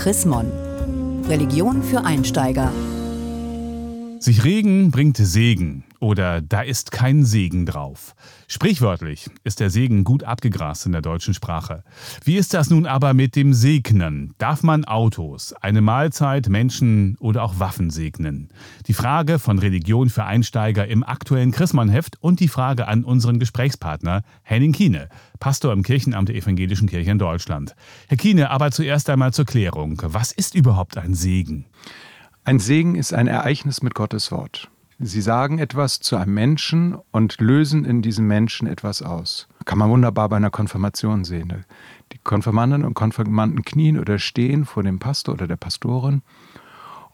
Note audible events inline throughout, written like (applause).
Chrismon. Religion für Einsteiger. Sich regen bringt Segen oder da ist kein Segen drauf. Sprichwörtlich ist der Segen gut abgegrast in der deutschen Sprache. Wie ist das nun aber mit dem Segnen? Darf man Autos, eine Mahlzeit, Menschen oder auch Waffen segnen? Die Frage von Religion für Einsteiger im aktuellen Chrismannheft und die Frage an unseren Gesprächspartner Henning Kiene, Pastor im Kirchenamt der Evangelischen Kirche in Deutschland. Herr Kiene, aber zuerst einmal zur Klärung. Was ist überhaupt ein Segen? Ein Segen ist ein Ereignis mit Gottes Wort. Sie sagen etwas zu einem Menschen und lösen in diesem Menschen etwas aus. Kann man wunderbar bei einer Konfirmation sehen. Die Konfirmanden und Konfirmanden knien oder stehen vor dem Pastor oder der Pastorin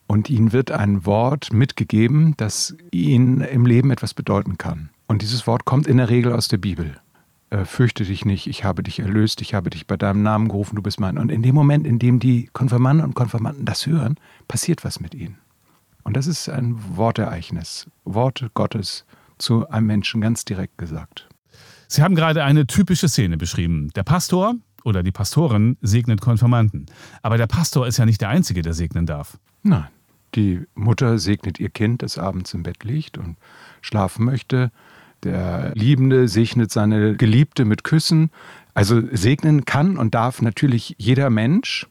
und ihnen wird ein Wort mitgegeben, das ihnen im Leben etwas bedeuten kann. Und dieses Wort kommt in der Regel aus der Bibel äh, fürchte dich nicht, ich habe dich erlöst, ich habe dich bei deinem Namen gerufen, du bist mein. Und in dem Moment, in dem die Konfirmanden und Konfirmanden das hören, passiert was mit ihnen. Und das ist ein Wortereignis, Worte Gottes zu einem Menschen ganz direkt gesagt. Sie haben gerade eine typische Szene beschrieben. Der Pastor oder die Pastorin segnet Konfirmanden. Aber der Pastor ist ja nicht der Einzige, der segnen darf. Nein. Die Mutter segnet ihr Kind, das abends im Bett liegt und schlafen möchte. Der Liebende segnet seine Geliebte mit Küssen. Also segnen kann und darf natürlich jeder Mensch.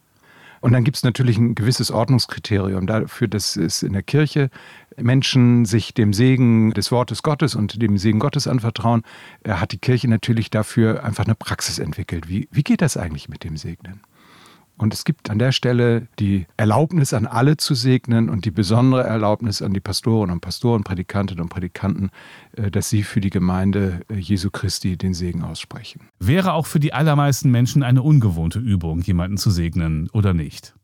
Und dann gibt es natürlich ein gewisses Ordnungskriterium dafür, dass es in der Kirche Menschen sich dem Segen des Wortes Gottes und dem Segen Gottes anvertrauen, hat die Kirche natürlich dafür einfach eine Praxis entwickelt. Wie, wie geht das eigentlich mit dem Segnen? Und es gibt an der Stelle die Erlaubnis an alle zu segnen und die besondere Erlaubnis an die Pastoren und Pastoren, Predikantinnen und Predikanten, äh, dass sie für die Gemeinde äh, Jesu Christi den Segen aussprechen. Wäre auch für die allermeisten Menschen eine ungewohnte Übung, jemanden zu segnen oder nicht?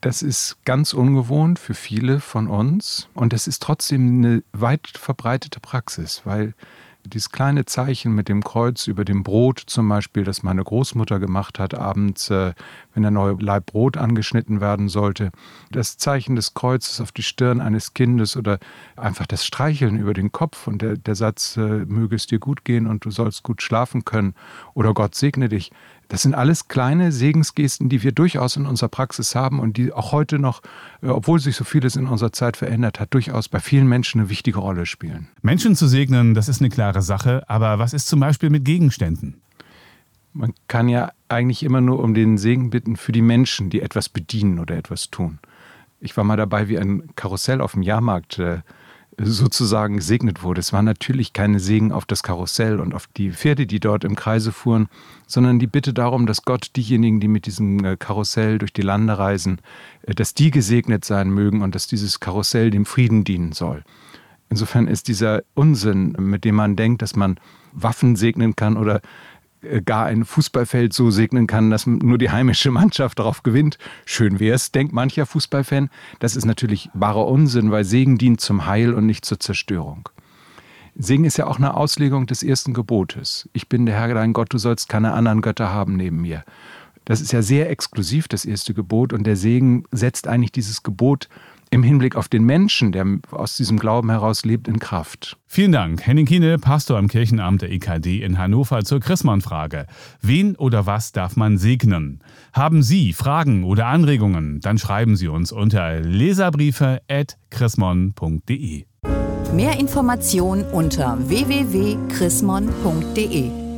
Das ist ganz ungewohnt für viele von uns und es ist trotzdem eine weit verbreitete Praxis, weil dieses kleine Zeichen mit dem Kreuz über dem Brot zum Beispiel, das meine Großmutter gemacht hat, abends, äh, wenn der neue Leib Brot angeschnitten werden sollte, das Zeichen des Kreuzes auf die Stirn eines Kindes oder einfach das Streicheln über den Kopf und der, der Satz, äh, möge es dir gut gehen und du sollst gut schlafen können oder Gott segne dich, das sind alles kleine Segensgesten, die wir durchaus in unserer Praxis haben und die auch heute noch, äh, obwohl sich so vieles in unserer Zeit verändert hat, durchaus bei vielen Menschen eine wichtige Rolle spielen. Menschen zu segnen, das ist eine klare Sache, aber was ist zum Beispiel mit Gegenständen? Man kann ja eigentlich immer nur um den Segen bitten für die Menschen, die etwas bedienen oder etwas tun. Ich war mal dabei, wie ein Karussell auf dem Jahrmarkt äh, sozusagen gesegnet wurde. Es war natürlich keine Segen auf das Karussell und auf die Pferde, die dort im Kreise fuhren, sondern die Bitte darum, dass Gott diejenigen, die mit diesem äh, Karussell durch die Lande reisen, äh, dass die gesegnet sein mögen und dass dieses Karussell dem Frieden dienen soll. Insofern ist dieser Unsinn, mit dem man denkt, dass man Waffen segnen kann oder gar ein Fußballfeld so segnen kann, dass nur die heimische (laughs) Mannschaft darauf gewinnt. Schön wäre es, denkt mancher Fußballfan. Das ist natürlich wahrer Unsinn, weil Segen dient zum Heil und nicht zur Zerstörung. Segen ist ja auch eine Auslegung des ersten Gebotes. Ich bin der Herr dein Gott, du sollst keine anderen Götter haben neben mir. Das ist ja sehr exklusiv, das erste Gebot, und der Segen setzt eigentlich dieses Gebot im Hinblick auf den Menschen, der aus diesem Glauben heraus lebt, in Kraft. Vielen Dank. Henning Kiene, Pastor im Kirchenamt der EKD in Hannover zur Chrismon-Frage. Wen oder was darf man segnen? Haben Sie Fragen oder Anregungen? Dann schreiben Sie uns unter leserbriefe.chrismon.de. Mehr Informationen unter www.chrismon.de